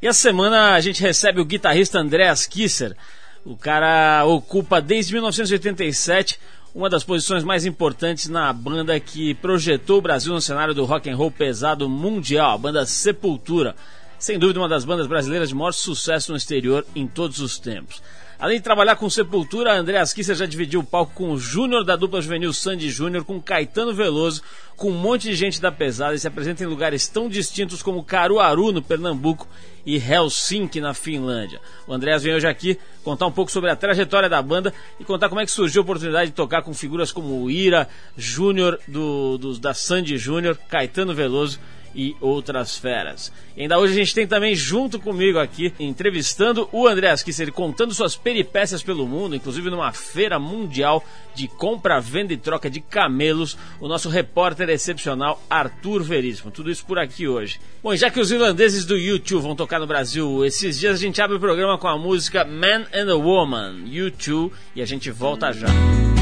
E essa semana a gente recebe o guitarrista Andreas Kisser. O cara ocupa desde 1987 uma das posições mais importantes na banda que projetou o Brasil no cenário do rock and roll pesado mundial, a banda Sepultura. Sem dúvida uma das bandas brasileiras de maior sucesso no exterior em todos os tempos. Além de trabalhar com Sepultura, Andreas Kisser já dividiu o palco com o Júnior da dupla juvenil Sandy Júnior, com Caetano Veloso, com um monte de gente da pesada e se apresenta em lugares tão distintos como Caruaru, no Pernambuco, e Helsinki, na Finlândia. O Andreas vem hoje aqui contar um pouco sobre a trajetória da banda e contar como é que surgiu a oportunidade de tocar com figuras como o Ira, Júnior, do, do, da Sandy Júnior, Caetano Veloso e outras feras. E ainda hoje a gente tem também junto comigo aqui, entrevistando o Andreas Kisser, contando suas peripécias pelo mundo, inclusive numa feira mundial de compra, venda e troca de camelos, o nosso repórter excepcional Arthur Veríssimo. Tudo isso por aqui hoje. Bom, já que os irlandeses do YouTube vão tocar no Brasil esses dias, a gente abre o programa com a música Man and a Woman, YouTube, e a gente volta já. Bom,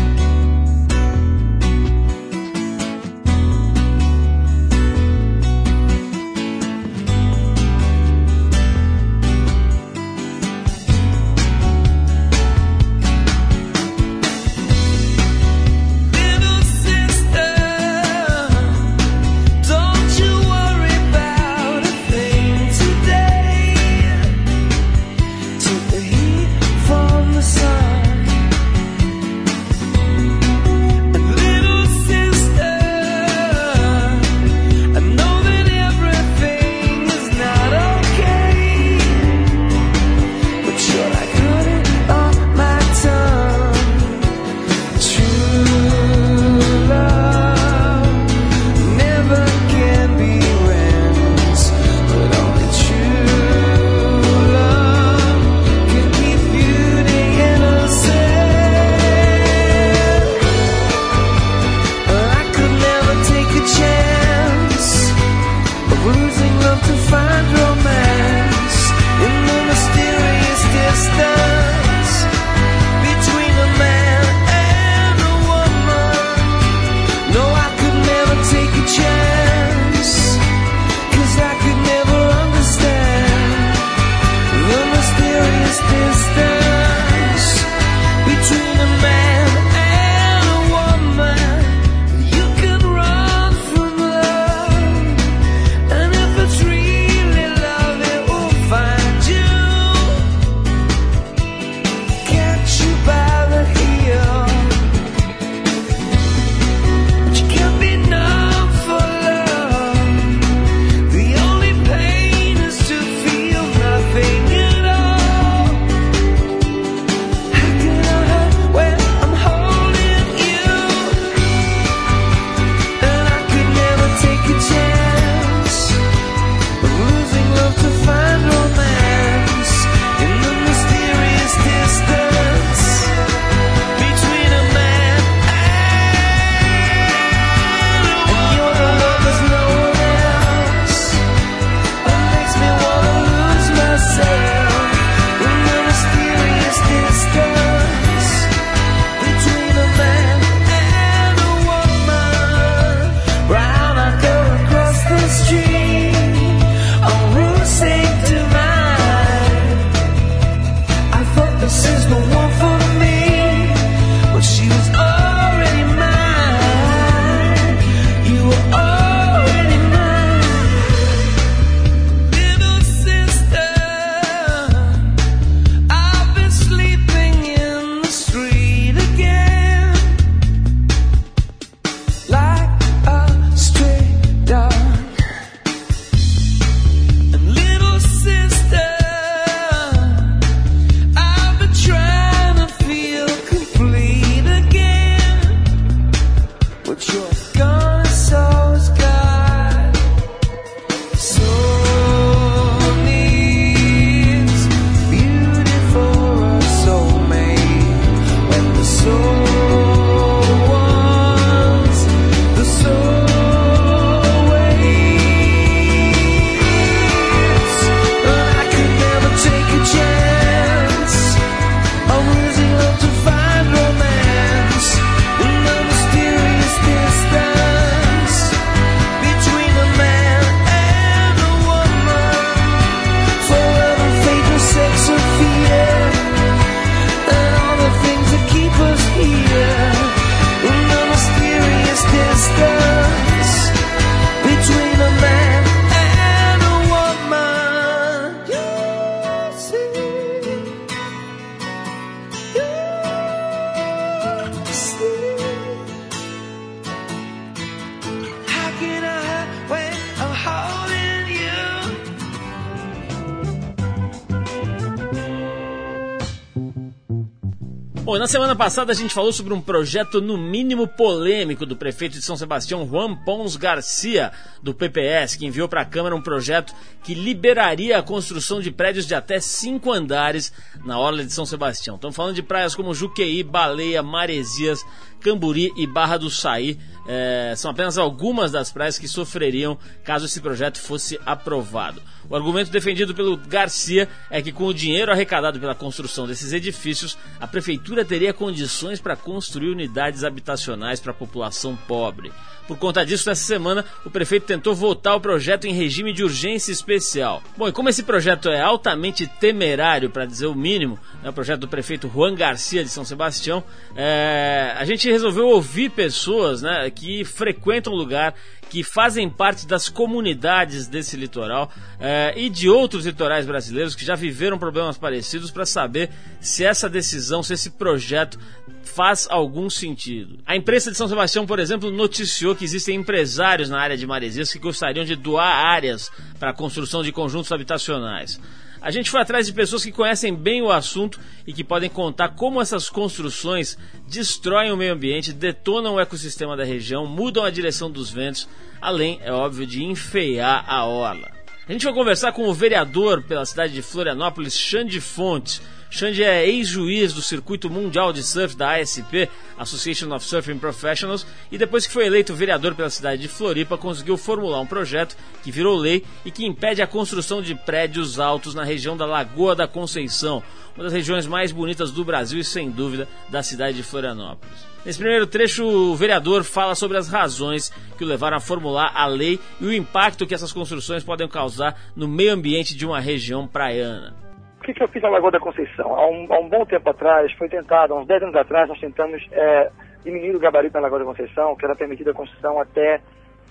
semana passada a gente falou sobre um projeto no mínimo polêmico do prefeito de São Sebastião, Juan Pons Garcia, do PPS, que enviou para a Câmara um projeto que liberaria a construção de prédios de até cinco andares na orla de São Sebastião. Estamos falando de praias como Juqueí, Baleia, Maresias, Camburi e Barra do Saí. É, são apenas algumas das praias que sofreriam caso esse projeto fosse aprovado. O argumento defendido pelo Garcia é que, com o dinheiro arrecadado pela construção desses edifícios, a prefeitura teria condições para construir unidades habitacionais para a população pobre. Por conta disso, nessa semana, o prefeito tentou votar o projeto em regime de urgência especial. Bom, e como esse projeto é altamente temerário, para dizer o mínimo, né, o projeto do prefeito Juan Garcia de São Sebastião, é, a gente resolveu ouvir pessoas né, que frequentam o lugar, que fazem parte das comunidades desse litoral é, e de outros litorais brasileiros que já viveram problemas parecidos para saber se essa decisão, se esse projeto faz algum sentido. A imprensa de São Sebastião, por exemplo, noticiou que existem empresários na área de Maresias que gostariam de doar áreas para a construção de conjuntos habitacionais. A gente foi atrás de pessoas que conhecem bem o assunto e que podem contar como essas construções destroem o meio ambiente, detonam o ecossistema da região, mudam a direção dos ventos, além, é óbvio, de enfeiar a orla. A gente vai conversar com o vereador pela cidade de Florianópolis, Xande Fontes, Xande é ex-juiz do Circuito Mundial de Surf da ASP, Association of Surfing Professionals, e depois que foi eleito vereador pela cidade de Floripa, conseguiu formular um projeto que virou lei e que impede a construção de prédios altos na região da Lagoa da Conceição, uma das regiões mais bonitas do Brasil e, sem dúvida, da cidade de Florianópolis. Nesse primeiro trecho, o vereador fala sobre as razões que o levaram a formular a lei e o impacto que essas construções podem causar no meio ambiente de uma região praiana que, que eu fiz na Lagoa da Conceição? Há um, há um, bom tempo atrás, foi tentado, há uns 10 anos atrás, nós tentamos é, diminuir o gabarito na Lagoa da Conceição, que era permitida a construção até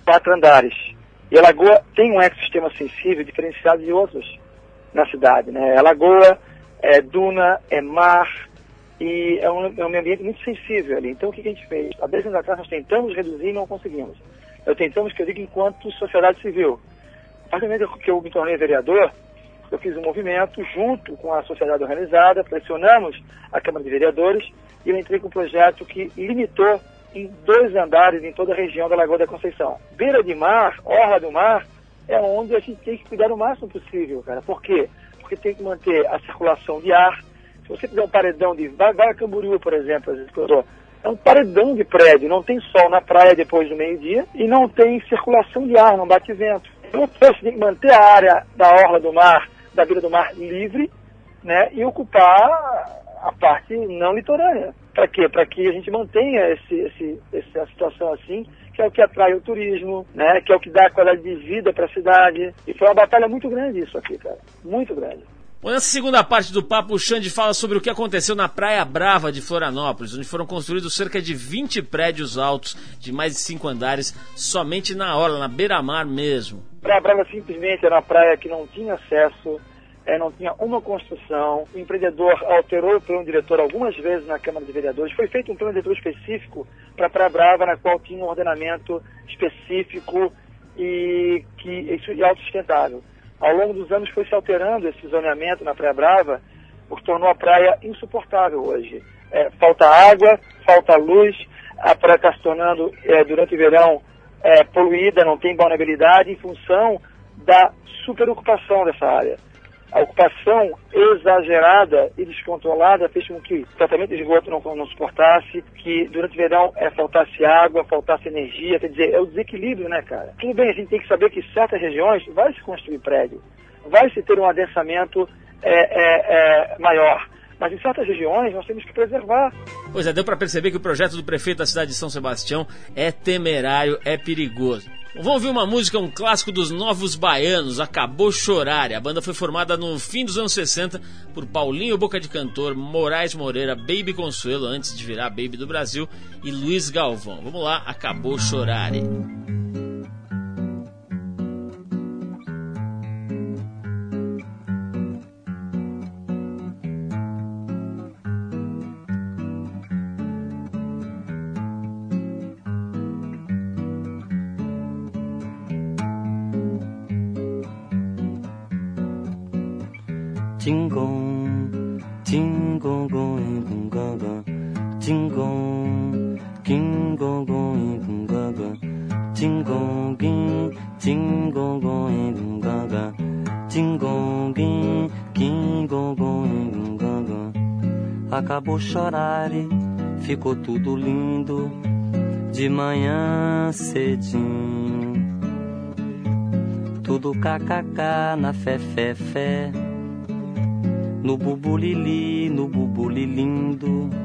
quatro andares. E a lagoa tem um ecossistema sensível diferenciado de outros na cidade. Né? A lagoa é duna, é mar, e é um, é um ambiente muito sensível ali. Então o que, que a gente fez? Há 10 anos atrás nós tentamos reduzir e não conseguimos. Eu tentamos, que eu digo, enquanto sociedade civil. A partir do momento que eu me tornei vereador, eu fiz um movimento junto com a sociedade organizada, pressionamos a Câmara de Vereadores e eu entrei com um projeto que limitou em dois andares em toda a região da Lagoa da Conceição. Beira de mar, orla do mar, é onde a gente tem que cuidar o máximo possível, cara. Por quê? Porque tem que manter a circulação de ar. Se você fizer um paredão de... Vai, vai a Camboriú, por exemplo, às vezes é um paredão de prédio, não tem sol na praia depois do meio-dia e não tem circulação de ar, não bate vento. Então, você tem que manter a área da orla do mar da beira do mar livre, né, e ocupar a parte não litorânea. Para quê? Para que a gente mantenha esse, esse, essa situação assim, que é o que atrai o turismo, né, que é o que dá qualidade de vida para a cidade. E foi uma batalha muito grande isso aqui, cara. Muito grande. Bom, nessa segunda parte do papo, o Xande fala sobre o que aconteceu na Praia Brava de Florianópolis, onde foram construídos cerca de 20 prédios altos de mais de 5 andares, somente na orla, na beira-mar mesmo. Praia Brava simplesmente era uma praia que não tinha acesso, é, não tinha uma construção. O empreendedor alterou o plano diretor algumas vezes na Câmara de Vereadores. Foi feito um plano diretor específico para Praia Brava, na qual tinha um ordenamento específico e que isso é autossustentável. Ao longo dos anos foi se alterando esse zoneamento na Praia Brava, o que tornou a praia insuportável hoje. É, falta água, falta luz, a praia está se tornando, é, durante o verão, é, poluída, não tem vulnerabilidade em função da superocupação dessa área. A ocupação exagerada e descontrolada fez com que o tratamento de esgoto não, não suportasse, que durante o verão é, faltasse água, faltasse energia, quer dizer, é o desequilíbrio, né, cara? Tudo bem, a gente tem que saber que certas regiões vai se construir prédio, vai se ter um adensamento é, é, é maior, mas em certas regiões nós temos que preservar. Pois é, deu para perceber que o projeto do prefeito da cidade de São Sebastião é temerário, é perigoso. Vamos ouvir uma música, um clássico dos Novos Baianos, Acabou Chorar. A banda foi formada no fim dos anos 60 por Paulinho Boca de Cantor, Moraes Moreira, Baby Consuelo, antes de virar Baby do Brasil, e Luiz Galvão. Vamos lá, Acabou Chorar. Acabou chorar e ficou tudo lindo de manhã cedinho. Tudo kkk na fé, fé, fé. No bubulili, no bubulilindo. No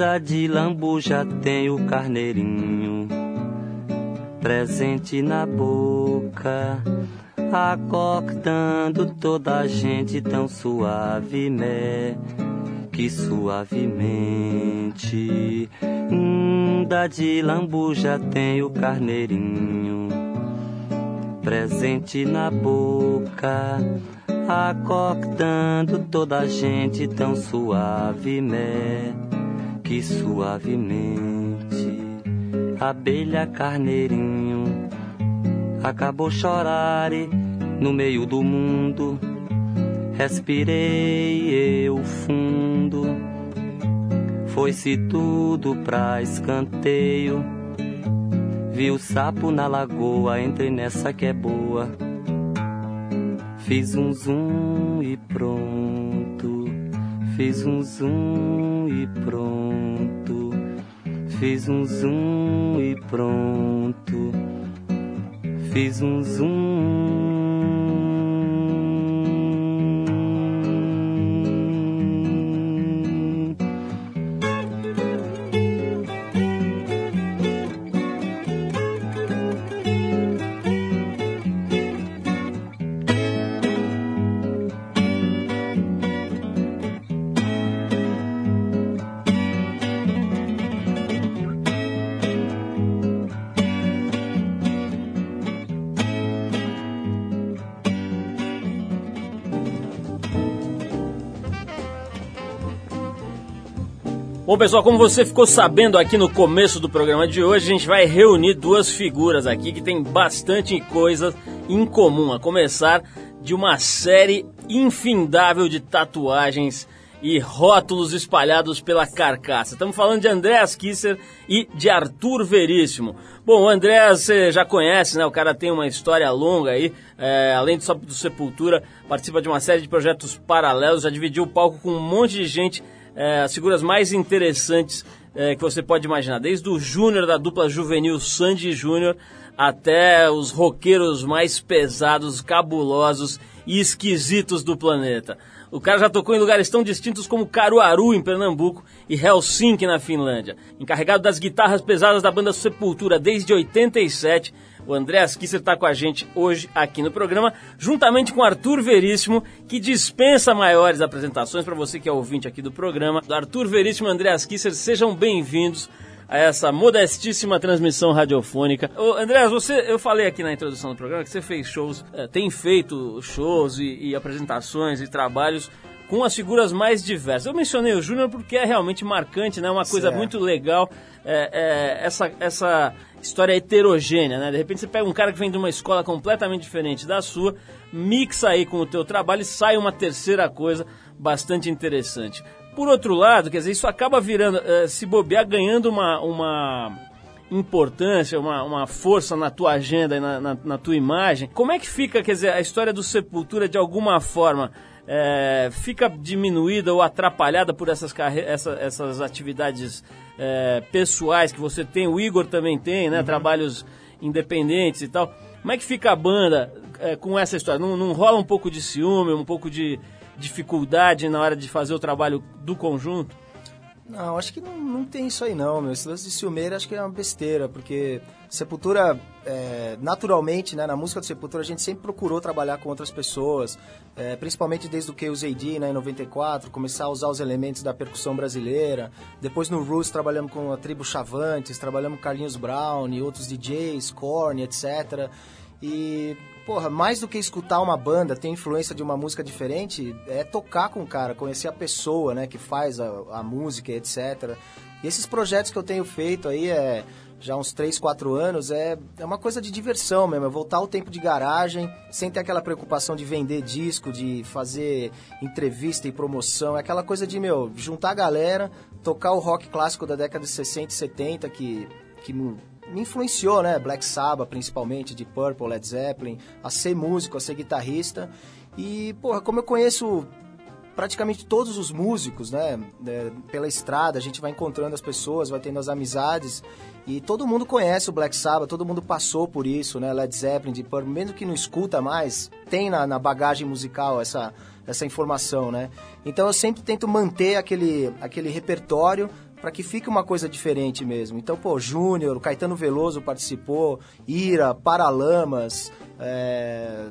Da de lambuja tem o carneirinho presente na boca, acordando toda a gente tão suave, né? Que suavemente. Da de lambuja tem o carneirinho presente na boca, acordando toda a gente tão suave, né? Que suavemente abelha carneirinho acabou chorar e no meio do mundo respirei eu fundo. Foi-se tudo pra escanteio. Vi o sapo na lagoa entrei nessa que é boa. Fiz um zoom e pronto fiz um zoom e pronto. Fiz um zoom e pronto. Fiz um zoom. Bom, pessoal, como você ficou sabendo aqui no começo do programa de hoje, a gente vai reunir duas figuras aqui que tem bastante coisa em comum, a começar de uma série infindável de tatuagens e rótulos espalhados pela carcaça. Estamos falando de Andréas Kisser e de Arthur Veríssimo. Bom, o Andréas você já conhece, né? O cara tem uma história longa aí, é, além do, do Sepultura, participa de uma série de projetos paralelos, já dividiu o palco com um monte de gente é, as figuras mais interessantes é, que você pode imaginar, desde o Júnior da dupla juvenil Sandy Júnior até os roqueiros mais pesados, cabulosos e esquisitos do planeta. O cara já tocou em lugares tão distintos como Caruaru, em Pernambuco, e Helsinki, na Finlândia. Encarregado das guitarras pesadas da banda Sepultura desde 87, o Andréas Kisser está com a gente hoje aqui no programa, juntamente com Arthur Veríssimo, que dispensa maiores apresentações para você que é ouvinte aqui do programa. Arthur Veríssimo e Andréas Kisser, sejam bem-vindos a essa modestíssima transmissão radiofônica. Ô, Andréas, você, eu falei aqui na introdução do programa que você fez shows, é, tem feito shows e, e apresentações e trabalhos com as figuras mais diversas. Eu mencionei o Júnior porque é realmente marcante, né? Uma coisa certo. muito legal, é, é, essa, essa história heterogênea, né? De repente você pega um cara que vem de uma escola completamente diferente da sua, mixa aí com o teu trabalho e sai uma terceira coisa bastante interessante. Por outro lado, quer dizer, isso acaba virando, uh, se bobear, ganhando uma, uma importância, uma, uma força na tua agenda e na, na, na, tua imagem. Como é que fica, quer dizer, a história do Sepultura de alguma forma é, fica diminuída ou atrapalhada por essas, essa, essas atividades é, pessoais que você tem? O Igor também tem, né? Uhum. Trabalhos independentes e tal. Como é que fica a banda é, com essa história? Não, não rola um pouco de ciúme, um pouco de dificuldade na hora de fazer o trabalho do conjunto? Não, acho que não, não tem isso aí não, meu. Esse lance de ciumeira acho que é uma besteira, porque Sepultura, é, naturalmente, né, na música do Sepultura a gente sempre procurou trabalhar com outras pessoas, é, principalmente desde o Chaos AD, né, em 94, começar a usar os elementos da percussão brasileira. Depois no Roots trabalhamos com a tribo Chavantes, trabalhamos com Carlinhos Brown e outros DJs, Korn, etc. E porra, mais do que escutar uma banda, ter influência de uma música diferente, é tocar com o cara, conhecer a pessoa, né, que faz a, a música, etc. E esses projetos que eu tenho feito aí, é, já uns 3, 4 anos, é, é uma coisa de diversão mesmo, é voltar ao tempo de garagem, sem ter aquela preocupação de vender disco, de fazer entrevista e promoção, é aquela coisa de, meu, juntar a galera, tocar o rock clássico da década de 60 e 70, que, que me influenciou, né? Black Sabbath, principalmente, de Purple, Led Zeppelin, a ser músico, a ser guitarrista. E, porra, como eu conheço praticamente todos os músicos, né? É, pela estrada, a gente vai encontrando as pessoas, vai tendo as amizades. E todo mundo conhece o Black Sabbath, todo mundo passou por isso, né? Led Zeppelin, de Purple, mesmo que não escuta mais, tem na, na bagagem musical essa, essa informação, né? Então eu sempre tento manter aquele, aquele repertório para que fique uma coisa diferente mesmo. Então, pô, Júnior, Caetano Veloso participou, Ira, Paralamas, é...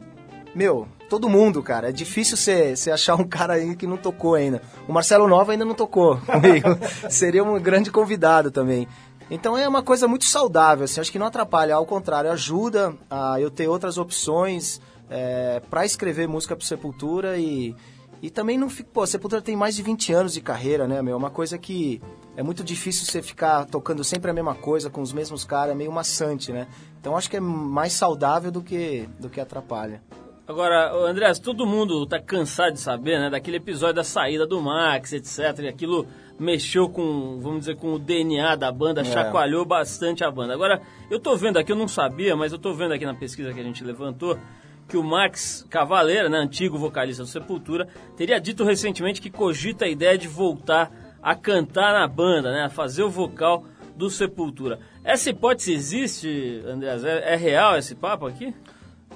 meu, todo mundo, cara. É difícil você achar um cara aí que não tocou ainda. O Marcelo Nova ainda não tocou comigo. Seria um grande convidado também. Então é uma coisa muito saudável, assim, acho que não atrapalha, ao contrário, ajuda a eu ter outras opções é, para escrever música para Sepultura e, e também não fico. Pô, Sepultura tem mais de 20 anos de carreira, né, meu? É uma coisa que é muito difícil você ficar tocando sempre a mesma coisa com os mesmos caras, é meio maçante, né? Então acho que é mais saudável do que, do que atrapalha. Agora, André, todo mundo tá cansado de saber, né, daquele episódio da saída do Max, etc. E aquilo mexeu com, vamos dizer, com o DNA da banda, é. chacoalhou bastante a banda. Agora, eu tô vendo aqui, eu não sabia, mas eu tô vendo aqui na pesquisa que a gente levantou, que o Max Cavaleira, né, antigo vocalista do Sepultura, teria dito recentemente que cogita a ideia de voltar a cantar na banda, né? A fazer o vocal do Sepultura. Essa hipótese existe, Andreas? É, é real esse papo aqui?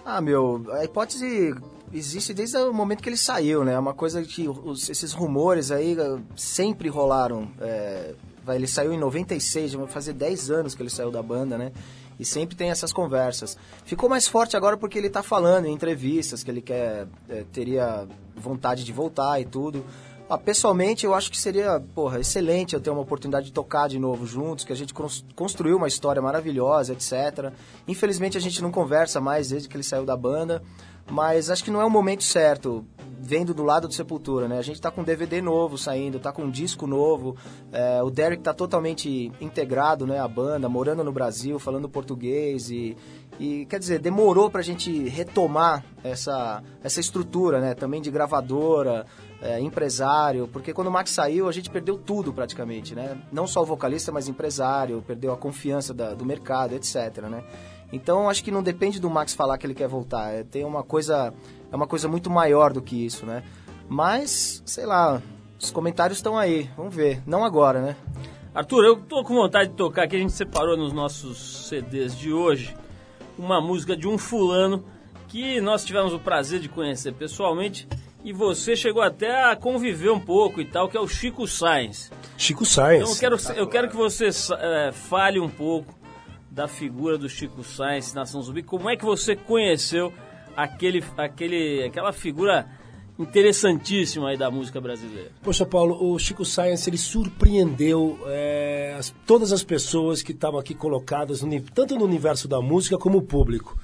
Ah, meu, a hipótese existe desde o momento que ele saiu, né? É uma coisa que os, esses rumores aí eh, sempre rolaram. É, ele saiu em 96, vai fazer 10 anos que ele saiu da banda, né? E sempre tem essas conversas. Ficou mais forte agora porque ele está falando em entrevistas que ele quer é, teria vontade de voltar e tudo. Ah, pessoalmente, eu acho que seria, porra, excelente eu ter uma oportunidade de tocar de novo juntos, que a gente construiu uma história maravilhosa, etc. Infelizmente, a gente não conversa mais desde que ele saiu da banda, mas acho que não é o momento certo, vendo do lado do Sepultura, né? A gente tá com um DVD novo saindo, tá com um disco novo, é, o Derek tá totalmente integrado, né, à banda, morando no Brasil, falando português e, e quer dizer, demorou pra gente retomar essa, essa estrutura, né, também de gravadora, é, empresário, porque quando o Max saiu, a gente perdeu tudo praticamente, né? Não só o vocalista, mas empresário, perdeu a confiança da, do mercado, etc, né? Então, acho que não depende do Max falar que ele quer voltar, é, tem uma coisa, é uma coisa muito maior do que isso, né? Mas, sei lá, os comentários estão aí, vamos ver, não agora, né? Arthur, eu tô com vontade de tocar aqui, a gente separou nos nossos CDs de hoje uma música de um fulano que nós tivemos o prazer de conhecer pessoalmente e você chegou até a conviver um pouco e tal, que é o Chico Sainz. Chico Sainz. Então eu quero, eu quero que você é, fale um pouco da figura do Chico Sainz Nação Zumbi. Como é que você conheceu aquele, aquele, aquela figura interessantíssima aí da música brasileira? Poxa, Paulo, o Chico Sainz ele surpreendeu é, as, todas as pessoas que estavam aqui colocadas, no, tanto no universo da música como o público.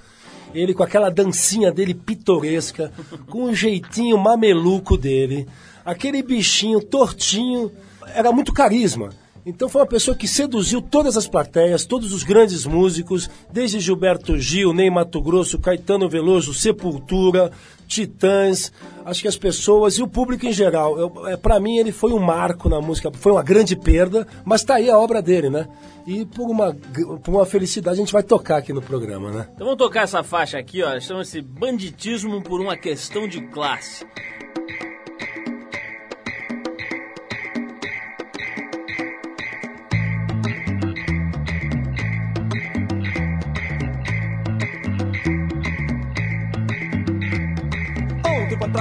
Ele com aquela dancinha dele pitoresca, com um jeitinho mameluco dele, aquele bichinho tortinho, era muito carisma. Então foi uma pessoa que seduziu todas as plateias, todos os grandes músicos, desde Gilberto Gil, Ney Mato Grosso, Caetano Veloso, Sepultura, Titãs, acho que as pessoas e o público em geral. é, para mim ele foi um marco na música, foi uma grande perda, mas tá aí a obra dele, né? E por uma, por uma felicidade a gente vai tocar aqui no programa, né? Então vamos tocar essa faixa aqui, ó, chama-se Banditismo por uma questão de classe.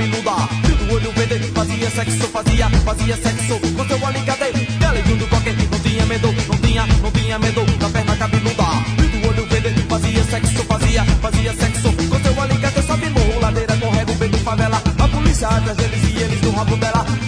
Cabeluda. Do olho verde, fazia sexo, fazia, fazia sexo com seu alicate. Deleguinho do coque, não tinha medo, não tinha, não tinha medo da perna cabeluda. Do olho verde, fazia sexo, fazia, fazia sexo com seu alicate. Sobe morro, ladeira, correga o vento, favela. A polícia atrás deles e eles no rabo dela.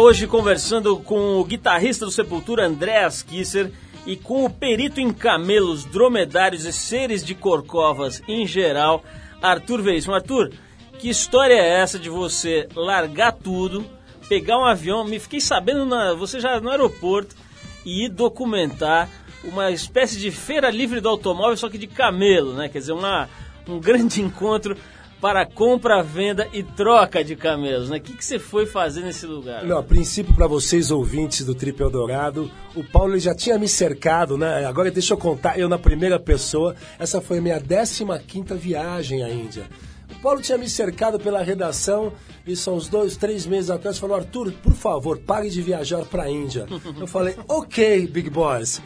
Hoje conversando com o guitarrista do Sepultura, Andreas Kisser, e com o perito em camelos, dromedários e seres de corcovas em geral, Arthur Veríssimo. Arthur, que história é essa de você largar tudo, pegar um avião, me fiquei sabendo, na, você já no aeroporto, e ir documentar uma espécie de feira livre do automóvel, só que de camelo, né? Quer dizer, uma, um grande encontro para compra, venda e troca de camelos, né? O que, que você foi fazer nesse lugar? Não, a princípio, para vocês ouvintes do Trip Eldorado, o Paulo já tinha me cercado, né? Agora deixa eu contar, eu na primeira pessoa, essa foi a minha 15 quinta viagem à Índia. O Paulo tinha me cercado pela redação e são uns dois, três meses atrás falou, Arthur, por favor, pare de viajar para a Índia. Eu falei, ok, Big Boss.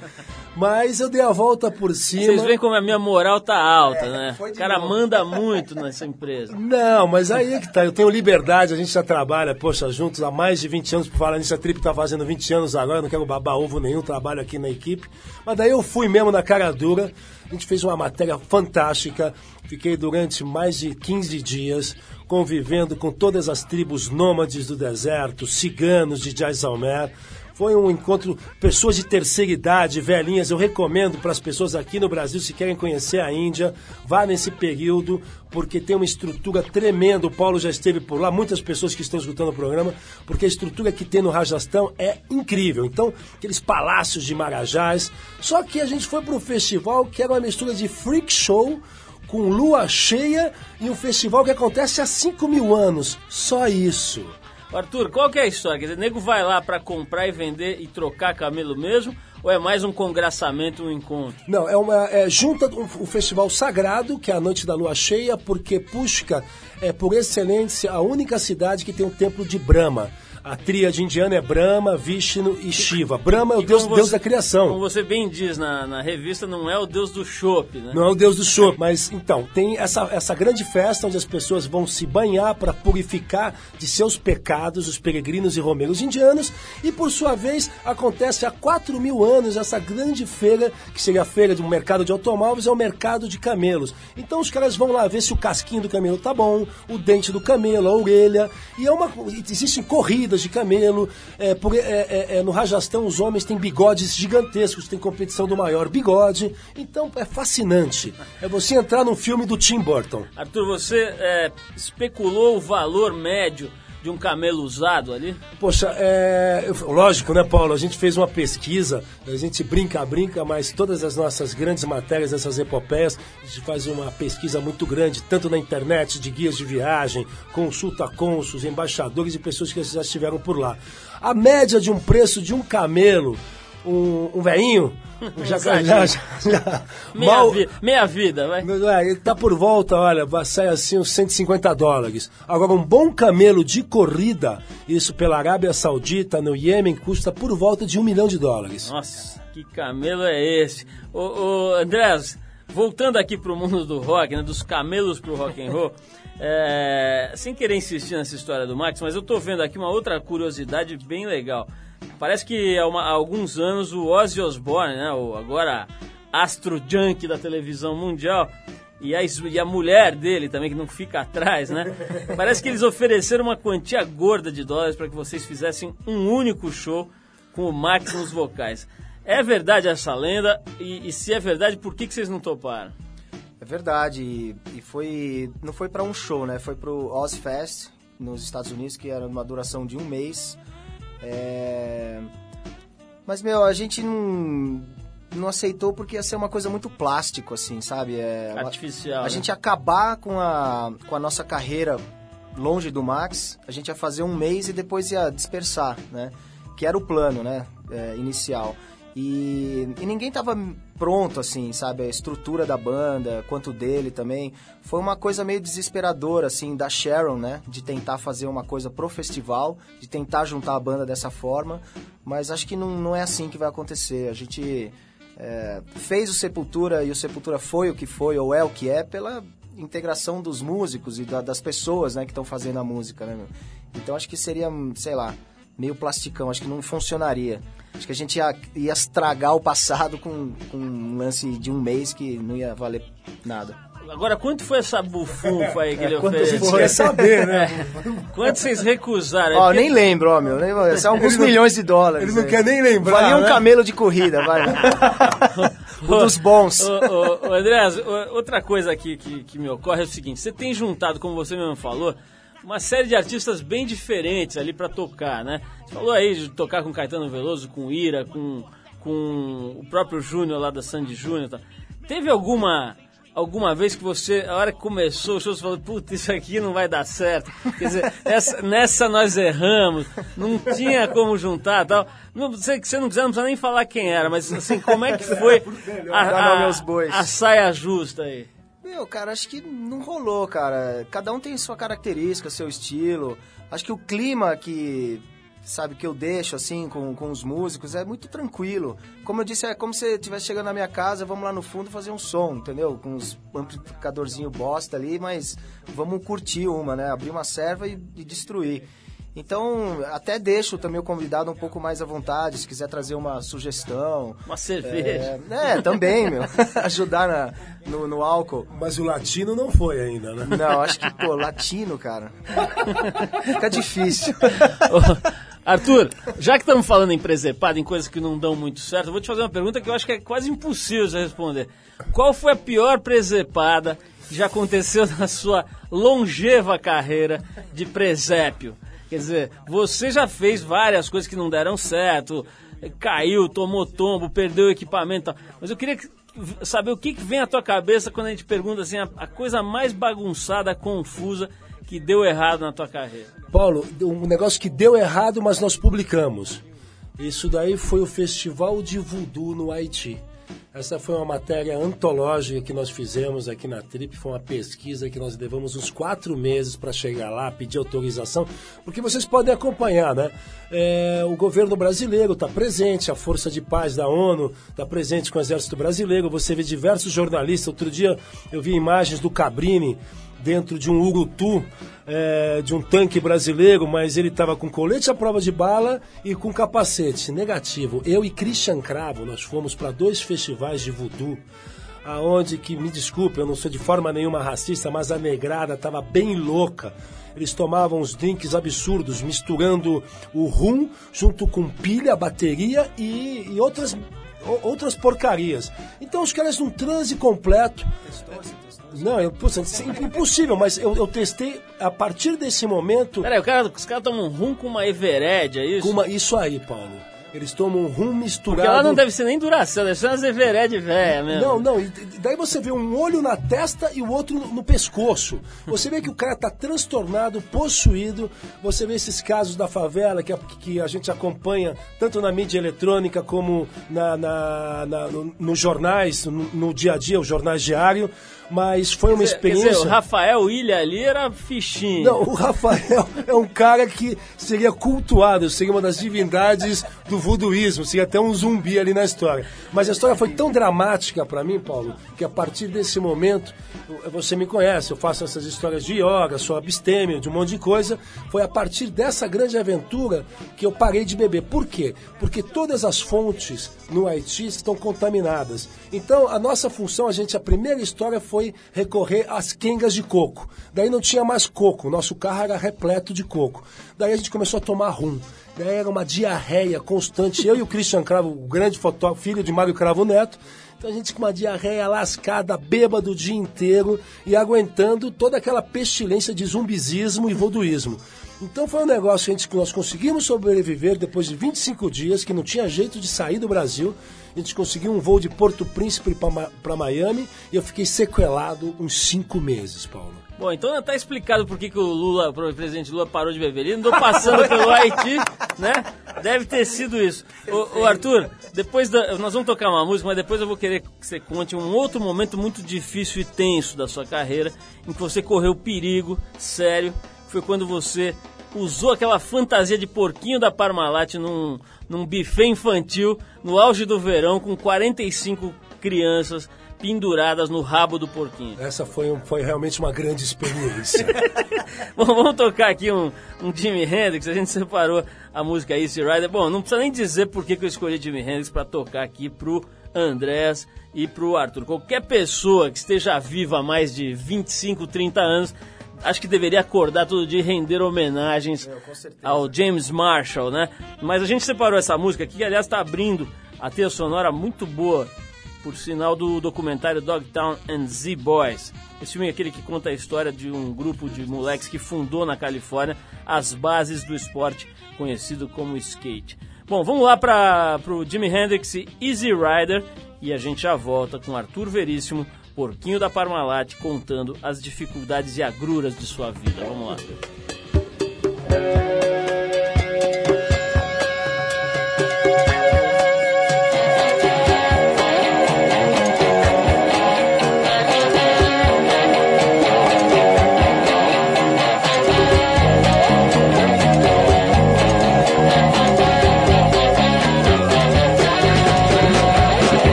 Mas eu dei a volta por cima. Vocês veem como a minha moral tá alta, É, né? O cara novo. manda muito nessa empresa. Não, mas aí é que tá. Eu tenho liberdade, a gente já trabalha, poxa, juntos há mais de 20 anos. Por falar nisso, a Trip tá fazendo 20 anos agora, não quero babar ovo nenhum, trabalho aqui na equipe. Mas daí eu fui mesmo na cara dura. A gente fez uma matéria fantástica. Fiquei durante mais de 15 dias convivendo com todas as tribos nômades do deserto, ciganos de Jaisalmer. Foi um encontro, pessoas de terceira idade, velhinhas. Eu recomendo para as pessoas aqui no Brasil, se querem conhecer a Índia, vá nesse período, porque tem uma estrutura tremenda. O Paulo já esteve por lá, muitas pessoas que estão escutando o programa, porque a estrutura que tem no Rajastão é incrível. Então, aqueles palácios de Marajás. Só que a gente foi para um festival que era uma mistura de freak show com lua cheia e um festival que acontece há 5 mil anos. Só isso. Arthur, qual que é a história? Quer dizer, nego vai lá para comprar e vender e trocar camelo mesmo? Ou é mais um congraçamento, um encontro? Não, é uma é, junta o, o festival sagrado, que é a noite da lua cheia, porque Pushka é por excelência a única cidade que tem um templo de Brahma. A tríade indiana é Brahma, Vishnu e Shiva. Brahma é o E deus, como deus você- da criação. Como você bem diz na, na revista, não é o deus do chopp, né? Não é o Deus do show, mas então, tem essa, essa grande festa onde as pessoas vão se banhar para purificar de seus pecados os peregrinos e romeiros indianos, e por sua vez acontece há 4 mil anos essa grande feira, que seria a feira de um mercado de automóveis, é o mercado de camelos. Então os caras vão lá ver se o casquinho do camelo tá bom, o dente do camelo, a orelha, e é uma, existem corridas de camelo, é, por- é, é, é, no Rajastão os homens têm bigodes gigantescos, tem competição do maior bigode, então é fascinante. É você entrar num filme do Tim Burton. Arthur, você é, especulou o valor médio de um camelo usado ali? Poxa, é, lógico, né, Paulo? A gente fez uma pesquisa, a gente brinca, brinca, mas todas as nossas grandes matérias, essas epopeias, a gente faz uma pesquisa muito grande, tanto na internet, de guias de viagem, consulta cônsuls, embaixadores e pessoas que já estiveram por lá. A média de um preço de um camelo, um, um veinho, já, já, já, Meia, mal- vi- meia vida, vai. é, ele tá por volta, olha, vai sair assim uns 150 dólares. Agora, um bom camelo de corrida, isso pela Arábia Saudita, no Iêmen, custa por volta de um milhão de dólares. Nossa, que camelo é esse? Ô, ô Andrés, voltando aqui pro mundo do rock, né, dos camelos pro rock and roll, é, sem querer insistir nessa história do Max, mas eu tô vendo aqui uma outra curiosidade bem legal. Parece que há, uma- há alguns anos o Ozzy Osbourne, né, o agora astro junk da televisão mundial, e a, e a mulher dele também, que não fica atrás, né? Parece que eles ofereceram uma quantia gorda de dólares para que vocês fizessem um único show com o Max nos vocais. É verdade essa lenda? E, e se é verdade, por que, que vocês não toparam? É verdade, e, e foi não foi para um show, né? Foi pro Ozfest nos Estados Unidos, que era uma duração de um mês. É, Mas, meu, a gente não, não aceitou porque ia ser uma coisa muito plástico, assim, sabe? É... Artificial. A né? gente ia acabar com a, com a nossa carreira longe do Max, a gente ia fazer um mês e depois ia dispersar, né? Que era o plano, né? É, inicial. E, e ninguém tava pronto, assim, sabe? A estrutura da banda, quanto dele também. Foi uma coisa meio desesperadora, assim, da Sharon, né? De tentar fazer uma coisa pro festival, de tentar juntar a banda dessa forma. Mas acho que não, não é assim que vai acontecer. A gente é, fez o Sepultura e o Sepultura foi o que foi, ou é o que é, pela integração dos músicos e da- das pessoas, né, que estão fazendo a música, né? Então acho que seria, sei lá, meio plasticão, acho que não funcionaria. Acho que a gente ia, ia estragar o passado com, com um lance de um mês que não ia valer nada. Agora, quanto foi essa bufunfa aí que ele quanto ofereceu? foi? Quer saber, né? Quanto vocês recusaram? Ó, É nem lembro, ó, meu. nem- São alguns não- milhões de dólares. ele não né? quer nem lembrar, Valia um né? camelo de corrida, vai. um dos bons. Ô, ô, ô, Andreas, ô, outra coisa aqui que, que me ocorre é o seguinte: você tem juntado, como você mesmo falou, uma série de artistas bem diferentes ali pra tocar, né? Você falou aí de tocar com Caetano Veloso, com Ira, com, com o próprio Júnior lá da Sandy Júnior. tal. Teve alguma alguma vez que você, a hora que começou o show, você falou, puta, isso aqui não vai dar certo. Quer dizer, essa, nessa nós erramos, não tinha como juntar tal. Não, você, você não quiser, não precisa nem falar quem era, mas assim, como é que foi a, a, bois. a saia justa aí? Meu, cara, acho que não rolou, cara. Cada um tem sua característica, seu estilo. Acho que o clima que, sabe, que eu deixo, assim, com, com os músicos é muito tranquilo. Como eu disse, é como se estivesse chegando na minha casa, vamos lá no fundo fazer um som, entendeu? Com uns amplificadorzinho bosta ali, mas vamos curtir uma, né? Abrir uma serva e, e destruir. Então, até deixo também o convidado um pouco mais à vontade, se quiser trazer uma sugestão. Uma cerveja. É, é, também, meu. Ajudar na, no, no álcool. Mas o latino não foi ainda, né? Não, acho que, pô, latino, cara. Fica difícil. Arthur, já que estamos falando em presepada, em coisas que não dão muito certo, eu vou te fazer uma pergunta que eu acho que é quase impossível você responder. Qual foi a pior presepada que já aconteceu na sua longeva carreira de presépio? Quer dizer, você já fez várias coisas que não deram certo, caiu, tomou tombo, perdeu o equipamento, mas eu queria que- saber o que, vem à tua cabeça quando a gente pergunta assim, a coisa mais bagunçada, confusa que deu errado na tua carreira. Paulo, um negócio que deu errado, mas nós publicamos. Isso daí foi o Festival de Voodoo no Haiti. Essa foi uma matéria antológica que nós fizemos aqui na Trip, foi uma pesquisa que nós levamos uns quatro meses para chegar lá, pedir autorização, porque vocês podem acompanhar, né? É, o governo brasileiro está presente, a Força de Paz da ONU está presente com o Exército Brasileiro, você vê diversos jornalistas. Outro dia eu vi imagens do Cabrini dentro de um Urutu, é, de um tanque brasileiro, mas ele estava com colete à prova de bala e com capacete negativo. Eu e Christian Cravo, nós fomos para dois festivais de voodoo, aonde que, me desculpe, eu não sou de forma nenhuma racista, mas a negrada estava bem louca. Eles tomavam uns drinks absurdos, misturando o rum junto com pilha, bateria e, e outras, outras porcarias. Então os caras num transe completo. Não, eu, isso é impossível, mas eu, eu testei a partir desse momento Peraí, cara, os caras tomam um rum com uma Evered, é isso? uma, isso aí, Paulo. Eles tomam um rum misturado. Porque ela não deve ser nem duração, deve ser umas Evered velha mesmo. Não, não, e daí você vê um olho na testa e o outro no, no pescoço. Você vê que o cara tá transtornado, possuído. Você vê esses casos da favela que a, que a gente acompanha tanto na mídia eletrônica como na, na- na- no- nos jornais, no, no dia a dia, os jornais diários. Mas foi uma dizer, experiência. o Rafael Ilha ali era fichinho. Não, o Rafael é um cara que seria cultuado, seria uma das divindades do voodooísmo, seria até um zumbi ali na história. Mas a história foi tão dramática para mim, Paulo, que a partir desse momento, você me conhece, eu faço essas histórias de yoga, sou abstêmio, de um monte de coisa. Foi a partir dessa grande aventura que eu parei de beber. Por quê? Porque todas as fontes no Haiti estão contaminadas. Então, a nossa função, a gente, a primeira história foi recorrer às quengas de coco. Daí não tinha mais coco, nosso carro era repleto de coco. Daí a gente começou a tomar rum. Daí era uma diarreia constante. Eu e o Christian Cravo, o grande fotógrafo, filho de Mário Cravo Neto, então a gente com uma diarreia lascada, bêbado o dia inteiro e aguentando toda aquela pestilência de zumbizismo e voduísmo. Então foi um negócio gente, que nós conseguimos sobreviver depois de 25 dias, que não tinha jeito de sair do Brasil. A gente conseguiu um voo de Porto Príncipe para Miami e eu fiquei sequelado uns cinco meses, Paulo. Bom, então tá explicado por que, que o Lula, o presidente Lula parou de beber. Ele andou passando pelo Haiti, né? Deve ter sido isso. Ô, ô, Arthur, depois da, nós vamos tocar uma música, mas depois eu vou querer que você conte um outro momento muito difícil e tenso da sua carreira, em que você correu perigo sério, foi quando você usou aquela fantasia de porquinho da Parmalat num, num buffet infantil no auge do verão com 45 crianças penduradas no rabo do porquinho. Essa foi, um- foi realmente uma grande experiência. Bom, vamos tocar aqui um, um Jimi Hendrix. A gente separou a música Easy Rider. Bom, não precisa nem dizer por que, eu escolhi Jimi Hendrix para tocar aqui pro Andrés e pro Arthur. Qualquer pessoa que esteja viva há mais de 25, 30 anos, acho que deveria acordar todo dia e render homenagens ao James Marshall, né? Mas a gente separou essa música aqui, que aliás está abrindo a trilha sonora muito boa por sinal do documentário Dogtown and Z Boys. Esse filme é aquele que conta a história de um grupo de moleques que fundou na Califórnia as bases do esporte conhecido como skate. Bom, vamos lá para o Jimi Hendrix e Easy Rider e a gente já volta com Arthur Veríssimo Porquinho da Parmalat contando as dificuldades e agruras de sua vida. Vamos lá.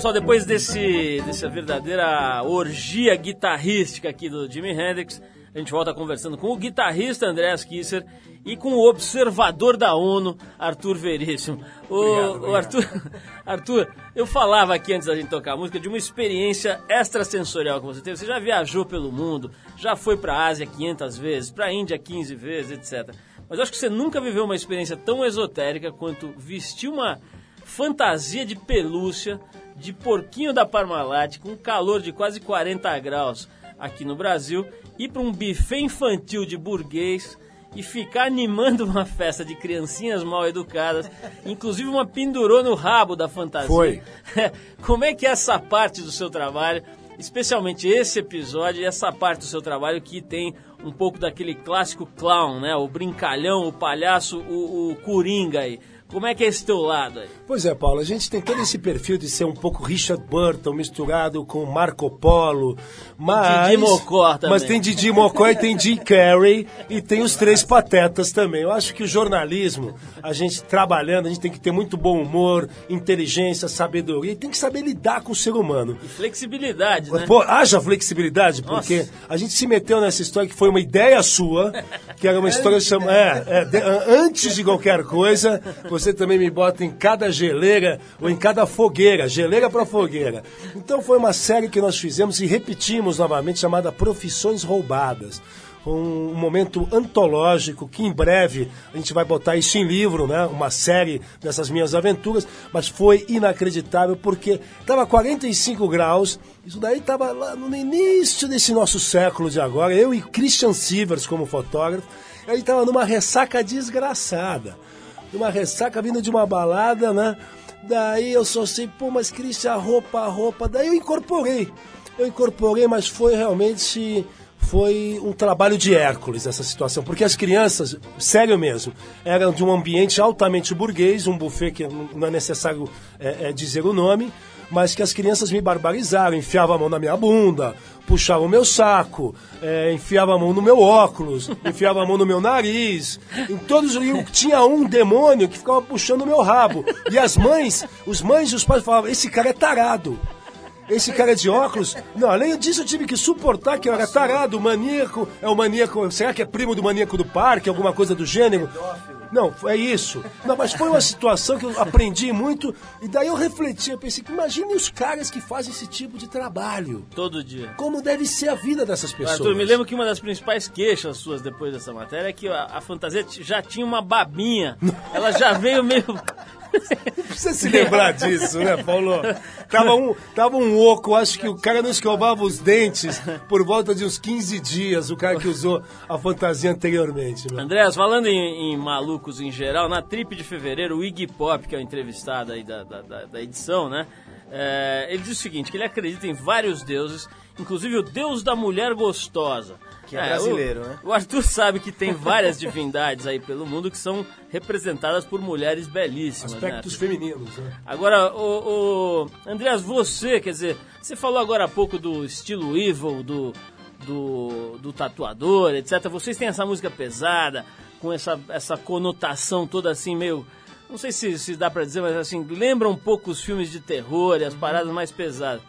Pessoal, depois desse, dessa verdadeira orgia guitarrística aqui do Jimi Hendrix, a gente volta conversando com o guitarrista Andreas Kisser e com o observador da ONU, Arthur Veríssimo. O, Obrigado, o Arthur, Arthur, eu falava aqui antes da gente tocar a música de uma experiência extrasensorial que você teve. Você já viajou pelo mundo, já foi para a Ásia 500 vezes, para a Índia 15 vezes, etc. Mas eu acho que você nunca viveu uma experiência tão esotérica quanto vestir uma fantasia de pelúcia de porquinho da Parmalat com calor de quase 40 graus aqui no Brasil, ir para um buffet infantil de burguês e ficar animando uma festa de criancinhas mal educadas, inclusive uma pendurou no rabo da fantasia. Foi. Como é que é essa parte do seu trabalho, especialmente esse episódio e essa parte do seu trabalho que tem um pouco daquele clássico clown, né? O brincalhão, o palhaço, o, o coringa aí. Como é que é esse teu lado aí? Pois é, Paulo, a gente tem todo esse perfil de ser um pouco Richard Burton misturado com Marco Polo, mas... Didi Mocó também. Mas tem Didi Mocó e tem Jim Carrey e tem os três patetas também. Eu acho que o jornalismo, a gente trabalhando, a gente tem que ter muito bom humor, inteligência, sabedoria e tem que saber lidar com o ser humano. E flexibilidade, né? Pô, haja flexibilidade, porque Nossa. a gente se meteu nessa história que foi uma ideia sua, que era uma história chamada. É, é, de- antes de qualquer coisa, você também me bota em cada geleira ou em cada fogueira, geleira para fogueira. Então foi uma série que nós fizemos e repetimos novamente, chamada Profissões Roubadas. Um, momento antológico que em breve a gente vai botar isso em livro, né? Uma série dessas minhas aventuras, mas foi inacreditável porque estava 45 graus. Isso daí estava lá no início desse nosso século de agora. Eu e Christian Sivers como fotógrafo, a gente estava numa ressaca desgraçada, numa ressaca vindo de uma balada, né? Daí eu só sei, pô, mas Christian, a roupa, a roupa. Daí eu incorporei, eu incorporei, mas foi realmente foi um trabalho de Hércules essa situação, porque as crianças, sério mesmo, eram de um ambiente altamente burguês, um buffet que não é necessário é, é, dizer o nome, mas que as crianças me barbarizaram, enfiavam a mão na minha bunda, puxavam o meu saco, é, enfiavam a mão no meu óculos, enfiavam a mão no meu nariz, em todos e tinha um demônio que ficava puxando o meu rabo, e as mães, os mães e os pais falavam, esse cara é tarado, esse cara de óculos. Não, além disso, eu tive que suportar que eu era tarado, maníaco. É o maníaco. Será que é primo do maníaco do parque? Alguma coisa do gênero? Não, é isso. Não, mas foi uma situação que eu aprendi muito. E daí eu refleti, eu pensei, imagine os caras que fazem esse tipo de trabalho. Todo dia. Como deve ser a vida dessas pessoas. Arthur, me lembro que uma das principais queixas suas depois dessa matéria é que a, a fantasia já tinha uma babinha. Ela já veio meio. Precisa se lembrar disso, né, Paulo? Tava um, tava um oco, acho que o cara não escovava os dentes por volta de uns 15 dias, o cara que usou a fantasia anteriormente. Andréas, falando em, em malucos em geral, na trip de fevereiro, o Iggy Pop, que é o entrevistado aí da, da, da- da edição, né? é, ele diz o seguinte, que ele acredita em vários deuses, inclusive o deus da mulher gostosa. Que é brasileiro, o, né? O Arthur sabe que tem várias divindades aí pelo mundo que são representadas por mulheres belíssimas, Aspectos né? femininos, né? Agora, o, o Andreas, você, quer dizer, você falou agora há pouco do estilo evil, do, do, do tatuador, etc. Vocês têm essa música pesada, com essa, essa conotação toda assim, meio. Não sei se, se dá pra dizer, mas assim, lembra um pouco os filmes de terror e as paradas mais pesadas.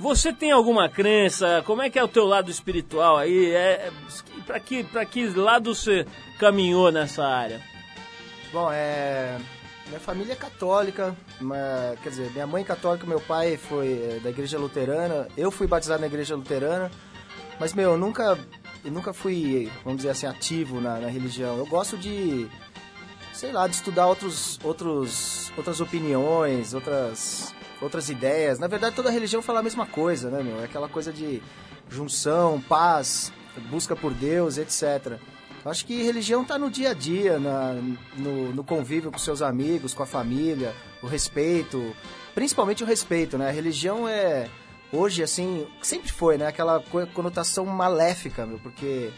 Você tem alguma crença? Como é que é o teu lado espiritual aí? É, é, pra, que, que lado você caminhou nessa área? Bom, é. Minha família é católica, quer dizer, minha mãe é católica, meu pai foi é, da igreja luterana, eu fui batizado na igreja luterana, mas, meu, eu nunca, eu nunca fui, vamos dizer assim, ativo na, na religião. Eu gosto de, sei lá, de estudar outros, outros, outras opiniões, outras, outras ideias. Na verdade, toda religião fala a mesma coisa, né, meu? É aquela coisa de junção, paz, busca por Deus, etc. Eu acho que religião está no dia a dia, na, no, no convívio com seus amigos, com a família, o respeito, principalmente o respeito, né? A religião é, hoje, assim, sempre foi, né? Aquela co- conotação maléfica, meu, porque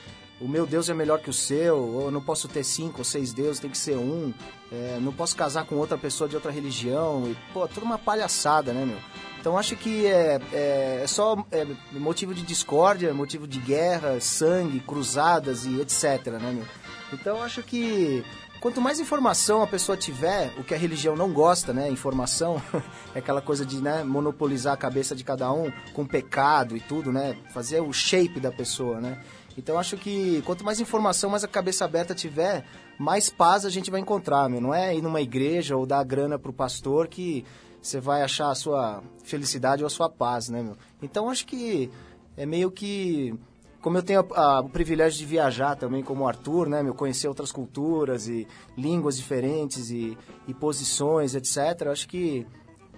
o meu Deus é melhor que o seu, ou eu não posso ter cinco ou seis deuses, tem que ser um, é, não posso casar com outra pessoa de outra religião, e, pô, tudo uma palhaçada, né, meu? Então acho que é, é, é só é, motivo de discórdia, motivo de guerra, sangue, cruzadas e etc, né, meu? Então acho que quanto mais informação a pessoa tiver, o que a religião não gosta, né, informação, é aquela coisa de, né, monopolizar a cabeça de cada um com pecado e tudo, né, fazer o shape da pessoa, né? Então acho que quanto mais informação, mais a cabeça aberta tiver, mais paz a gente vai encontrar, meu. Não é ir numa igreja ou dar grana pro pastor que você vai achar a sua felicidade ou a sua paz, né, meu? Então acho que é meio que como eu tenho a- a- o privilégio de viajar também como o Arthur, né, meu, conhecer outras culturas e línguas diferentes e, e posições, etc. Acho que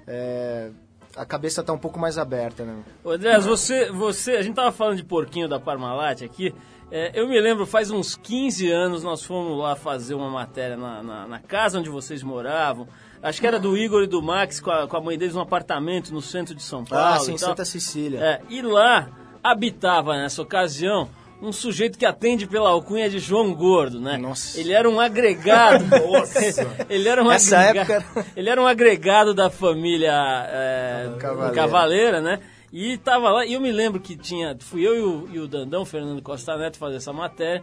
é, a cabeça está um pouco mais aberta, né? Ô, Andreas, você, você, a gente tava falando de porquinho da Parmalat aqui. É, eu me lembro, faz uns 15 anos nós fomos lá fazer uma matéria na, na, na casa onde vocês moravam. Acho que era do Igor e do Max com a, com a mãe deles num apartamento no centro de São Paulo. Ah, sim. Santa Cecília. É, e lá habitava nessa ocasião um sujeito que atende pela alcunha de João Gordo, né? Nossa. Ele era um agregado. Nossa. ele era um Essa agregado. época- Ele era um agregado da família é, Cavaleira. Cavaleira, né? E tava lá, e eu me lembro que tinha. Fui eu e o, e o Dandão, Fernando Costa Neto, fazer essa matéria.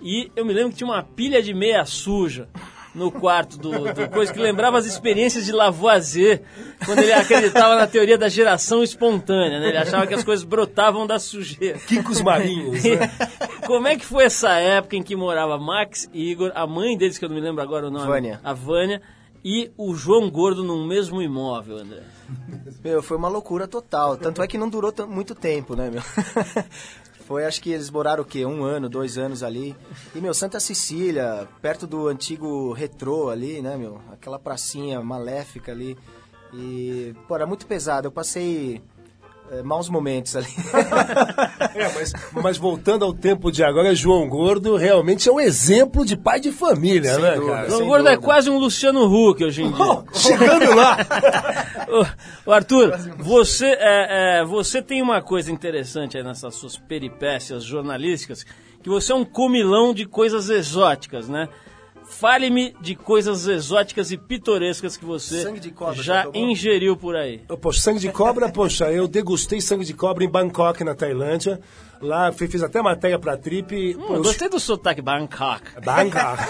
E eu me lembro que tinha uma pilha de meia suja no quarto do, do coisa que lembrava as experiências de Lavoisier, quando ele acreditava na teoria da geração espontânea, né? Ele achava que as coisas brotavam da sujeira. Quicos marinhos, né? Como é que foi essa época em que morava Max e Igor, a mãe deles, que eu não me lembro agora o nome, Vânia. a Vânia, e o João Gordo num mesmo imóvel, André? Meu, foi uma loucura total. Tanto é que não durou muito tempo, né, meu? Foi, acho que eles moraram o quê? Um ano, dois anos ali. E, meu, Santa Cecília, perto do antigo retrô ali, né, meu? Aquela pracinha maléfica ali. E, pô, era muito pesado. Eu passei eh, maus momentos ali. É, mas, mas voltando ao tempo de agora, João Gordo realmente é um exemplo de pai de família, Sem né, dúvida. cara? João Gordo é dúvida. quase um Luciano Huck hoje em dia. Oh, chegando lá! Ô, ô, Arthur, você, é, é, você tem uma coisa interessante aí nessas suas peripécias jornalísticas, que você é um comilão de coisas exóticas, né? Fale-me de coisas exóticas e pitorescas que você cobra, já tomou? ingeriu por aí. Poxa, sangue de cobra, poxa, eu degustei sangue de cobra em Bangkok, na Tailândia. Lá fi- fiz até matéria pra trip. Hum, eu- gostei do sotaque Bangkok. Bangkok.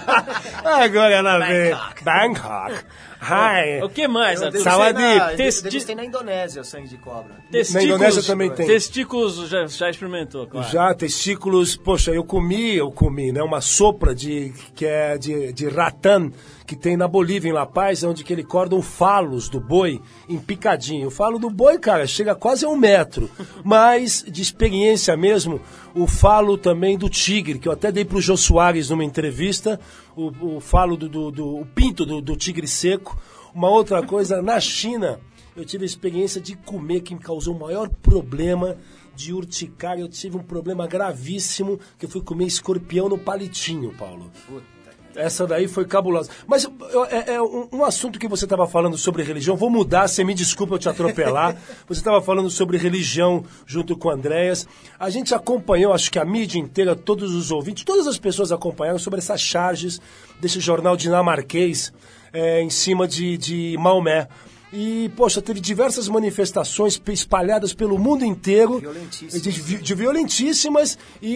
Agora ela vem. Bangkok. Hi. O que mais, Sawadee. na, Testi- degustei na Indonésia o sangue de cobra. Testículos, Na Indonésia também tem. Testículos já, já experimentou, claro. Já, testículos, poxa, eu comi, eu comi, né? Uma sopa de, que é de, de ratan, que tem na Bolívia, em La Paz, onde que ele corta o falos do boi em picadinho. O falo do boi, cara, chega quase a um metro. Mas, de experiência mesmo, o falo também do tigre, que eu até dei pro Jô Soares numa entrevista, o, o falo do, do, do- o pinto do, do tigre seco. Uma outra coisa, na China, eu tive a experiência de comer que me causou o maior problema de urticária. Eu tive um problema gravíssimo que eu fui comer escorpião no palitinho, Paulo. Essa daí foi cabulosa. Mas é, é um, um assunto que você estava falando sobre religião. Vou mudar, você me desculpa eu te atropelar. você estava falando sobre religião junto com o Andréas. A gente acompanhou, acho que a mídia inteira, todos os ouvintes, todas as pessoas acompanharam sobre essas charges desse jornal dinamarquês é, em cima de, de Maomé. E, poxa, teve diversas manifestações espalhadas pelo mundo inteiro. Violentíssimas. De, de violentíssimas e,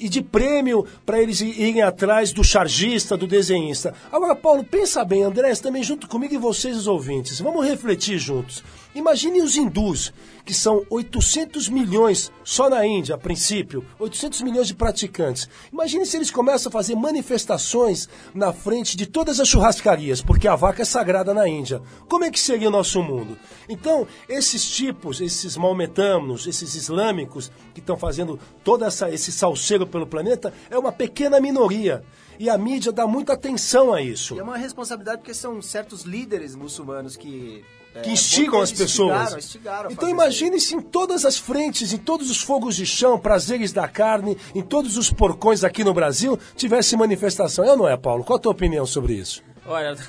e- e de prêmio para eles irem atrás do chargista, do desenhista. Agora, Paulo, pensa bem, Andrés, também junto comigo e vocês, os ouvintes. Vamos refletir juntos. Imagine os hindus, que são 800 milhões só na Índia, a princípio, 800 milhões de praticantes. Imagine se eles começam a fazer manifestações na frente de todas as churrascarias, porque a vaca é sagrada na Índia. Como é que seria o nosso mundo? Então, esses tipos, esses maometanos, esses islâmicos que estão fazendo todo essa, esse salseiro pelo planeta, é uma pequena minoria. E a mídia dá muita atenção a isso. E é uma responsabilidade porque são certos líderes muçulmanos que... é, que instigam as pessoas. Instigaram, instigaram então fazer imagine se em todas as frentes, em todos os fogos de chão, prazeres da carne, em todos os porcões aqui no Brasil, tivesse manifestação. Eu não é, Paulo? Qual a tua opinião sobre isso? Olha,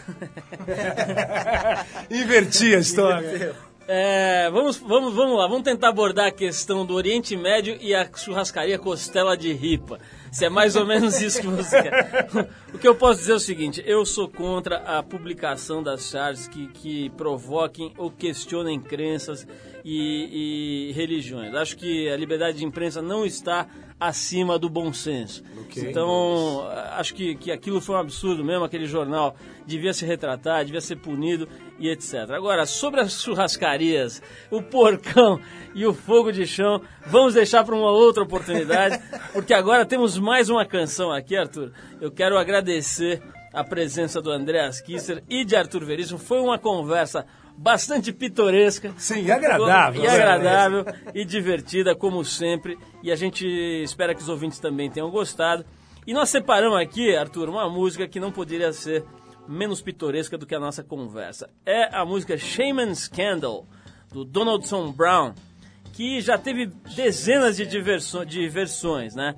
Inverti a história. É, vamos, vamos, vamos lá, vamos tentar abordar a questão do Oriente Médio e a churrascaria Costela de Ripa. Se é mais ou menos isso que você quer. O que eu posso dizer é o seguinte: eu sou contra a publicação das charges que, que provoquem ou questionem crenças e, e religiões. Acho que a liberdade de imprensa não está acima do bom senso. Então, acho que, que aquilo foi um absurdo mesmo, aquele jornal devia se retratar, devia ser punido e etc. Agora, sobre as churrascarias, o porcão e o fogo de chão, vamos deixar para uma outra oportunidade, porque agora temos mais uma canção aqui, Arthur. Eu quero agradecer a presença do Andréas Kisser e de Arthur Veríssimo. Foi uma conversa bastante pitoresca. Sim, agradável. E agradável e divertida, como sempre. E a gente espera que os ouvintes também tenham gostado. E nós separamos aqui, Arthur, uma música que não poderia ser menos pitoresca do que a nossa conversa. É a música Shaman Scandal, do Donaldson Brown, que já teve dezenas de, diverso- de versões, né?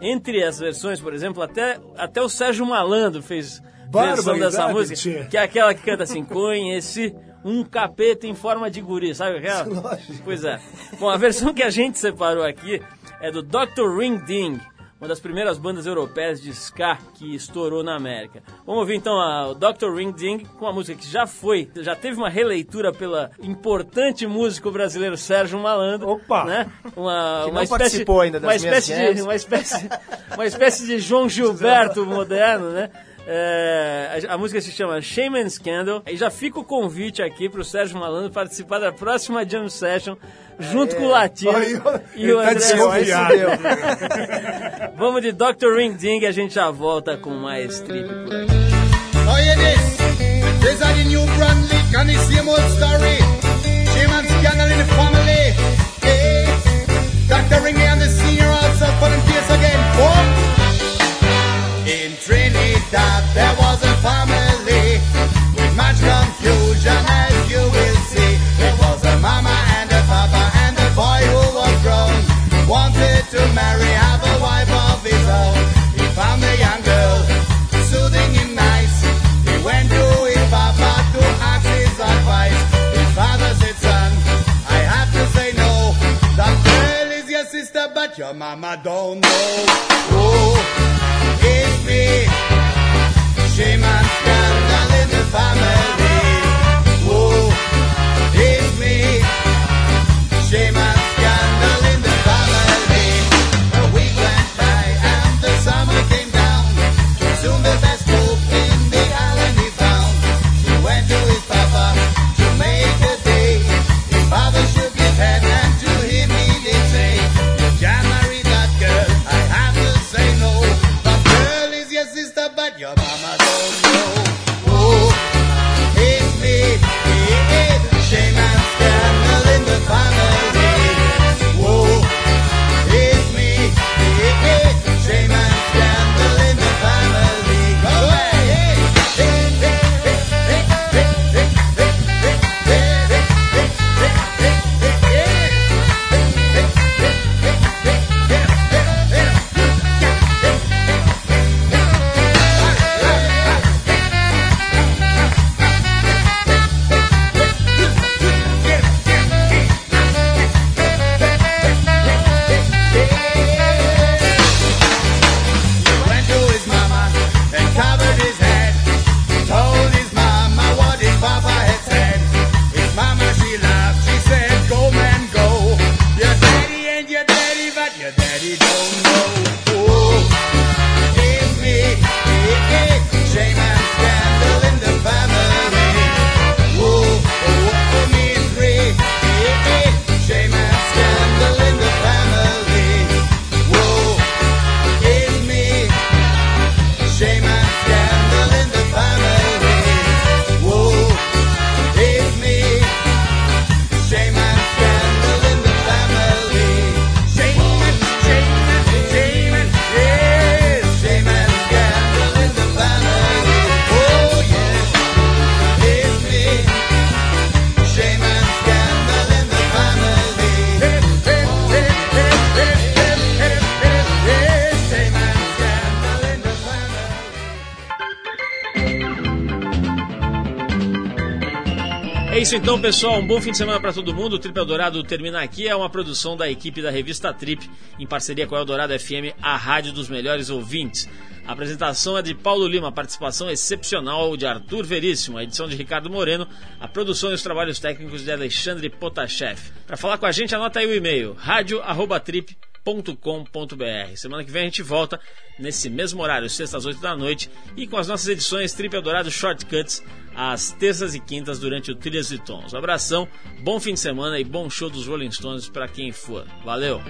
Entre as versões, por exemplo, até, até o Sérgio Malandro fez versão dessa música, tia. que é aquela que canta assim, conheci um capeta em forma de guri, sabe aquela? Pois é. Bom, a versão que a gente separou aqui é do Dr. Ring Ding, uma das primeiras bandas europeias de ska que estourou na América. Vamos ouvir então o Dr. Ring Ding com uma música que já foi, já teve uma releitura pela importante músico brasileiro Sérgio Malandro. Opa! Né? Uma, Que uma não espécie, participou ainda das uma espécie de, uma espécie, uma espécie de João Gilberto moderno, né? É, a, a música se chama Shame and Scandal. E já fica o convite aqui pro Sérgio Malandro participar da próxima Jam Session junto com o Latino Olha, e o tá André. Vamos de Dr. Ring Ding e a gente já volta com mais trip por aqui. Yeah, this. These are the new brand leak and the same old story. Shame and scandal in the family. Hey. Dr. Ringy and the Trinidad, there was a family with much confusion, as you will see. It was a mama and a papa, and the boy who was grown wanted to marry, have a wife of his own. He found a young girl, soothing him nice. He went to his papa to ask his advice. His father said, "Son, I have to say no. That girl is your sister, but your mama don't know." Oh. Então, pessoal. Um bom fim de semana para todo mundo. O Trip Eldorado termina aqui. É uma produção da equipe da revista Trip, em parceria com a Eldorado FM, a rádio dos melhores ouvintes. A apresentação é de Paulo Lima, participação excepcional de Arthur Veríssimo, a edição de Ricardo Moreno, a produção e os trabalhos técnicos de Alexandre Potashev. Para falar com a gente, anota aí o e-mail radio@trip.com.br. Semana que vem a gente volta nesse mesmo horário, sextas às 8 da noite, e com as nossas edições Trip Eldorado Shortcuts às terças e quintas durante o Trilhas e Tons. Um abração, bom fim de semana e bom show dos Rolling Stones para quem for. Valeu!